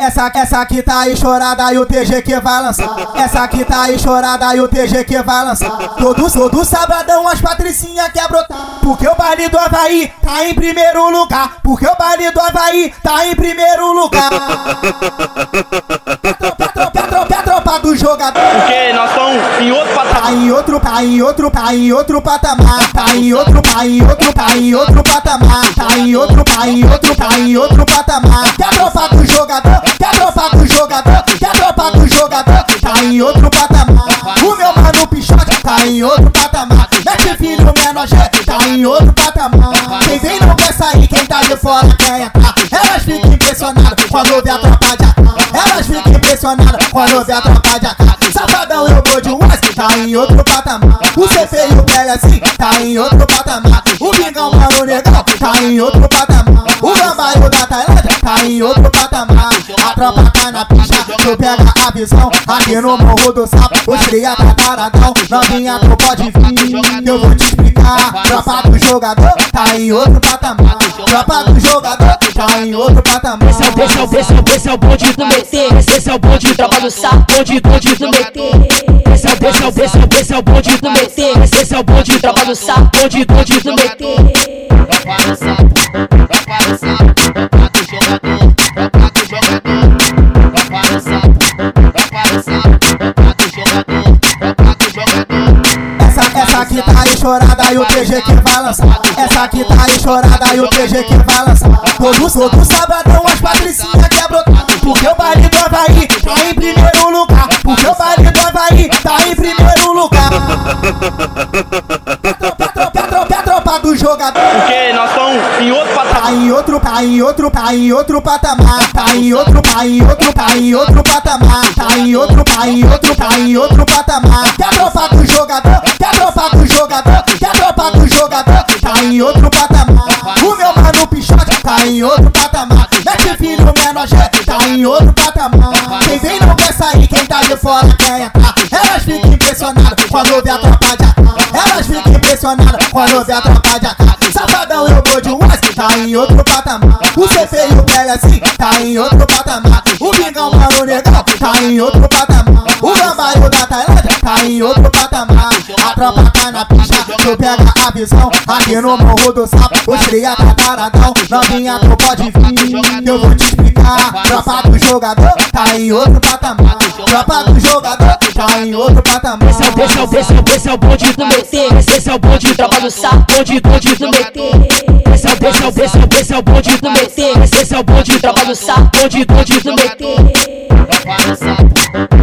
Essa, essa aqui tá aí chorada e o TG que vai lançar. Essa aqui tá aí chorada e o TG que vai lançar. Todo, todo sabadão as patricinha quer brotar. Porque o baile do Havaí tá em primeiro lugar. Porque o baile do Havaí tá em primeiro lugar. Do jogador. Porque nós estamos em outro Tá patamar. em outro, tá em outro, tá em outro patamar. Tá em outro, tá em outro, tá em outro patamar. Tá em outro, tá em outro, tá em outro patamar. Quer tropa do jogador? Quer tropa do jogador? Quer tropa do jogador? Tá em outro patamar. O meu mano Pichote tá em outro patamar. Mete filho menor gente tá em outro patamar. Quem vem não quer sair, quem tá de fora quer entrar. Elas ficam impressionadas quando vê a tropa impressionadas quando vê a tropa de AK. Safadão, eu vou de West, tá em outro patamar. O CP e o assim, tá em outro patamar. O Bingão, mano, negão, tá em outro patamar. O Gamba e o da Tailândia, tá em outro patamar. A tropa tá na pista, tu pega visão. Aqui no Morro do Sapo, os cria tá taradão. Novinha, tu pode vir, eu vou te explicar. Tropa do jogador, tá em outro patamar. Tropa do jogador, tá em outro patamar. Esse é o, esse é o, esse é o, esse é o bonde do meter. Esse é o bonde, tropa do sapo, bonde, bonde do meter. Esse é o, esse é o, esse é o, esse é o bonde do meter. Esse é o bonde, tropa do sapo, bonde, bonde do meter. TG que vai lançar. Essa aqui tá aí chorada e o TG que vai lançar. Todo, todo sabadão as patricinha quer brotar. Porque o baile do Havaí tá em primeiro lugar. Porque o baile do Havaí tá em primeiro lugar. Do jogador. Porque nós estamos em outro Tá patamar. em outro, tá em outro, tá em outro patamar. Tá em outro, tá em outro, tá em outro patamar. Tá em outro, tá em outro, tá em outro patamar. Quer tropa do jogador? Gente tá em outro patamar. Quem vem não quer sair, quem tá de fora quer entrar. Elas ficam impressionadas quando vê a tropa de. Elas ficam impressionadas quando vê a tropa de AK. Safadão, eu vou de West, tá em outro patamar. O CP e o assim, tá em outro patamar. O Bingão, negão, tá em outro patamar. O Gamba o da Tailândia, tá em outro tropa tá na pista, tu pega a visão. Aqui no Morro do Sapo, os cria tá taradão. Novinha, tu pode vir, eu vou te explicar. Tropa do jogador, tá em outro patamar. Tropa do jogador, tá em outro patamar. Esse é o, é o, esse é o, esse é o bonde do meter. Esse é o bonde, tropa do sapo, bonde, bonde do meter. Esse é o, é o, esse é o, esse é o bonde do meter. Esse é o bonde, tropa sapo, bonde, bonde do sapo,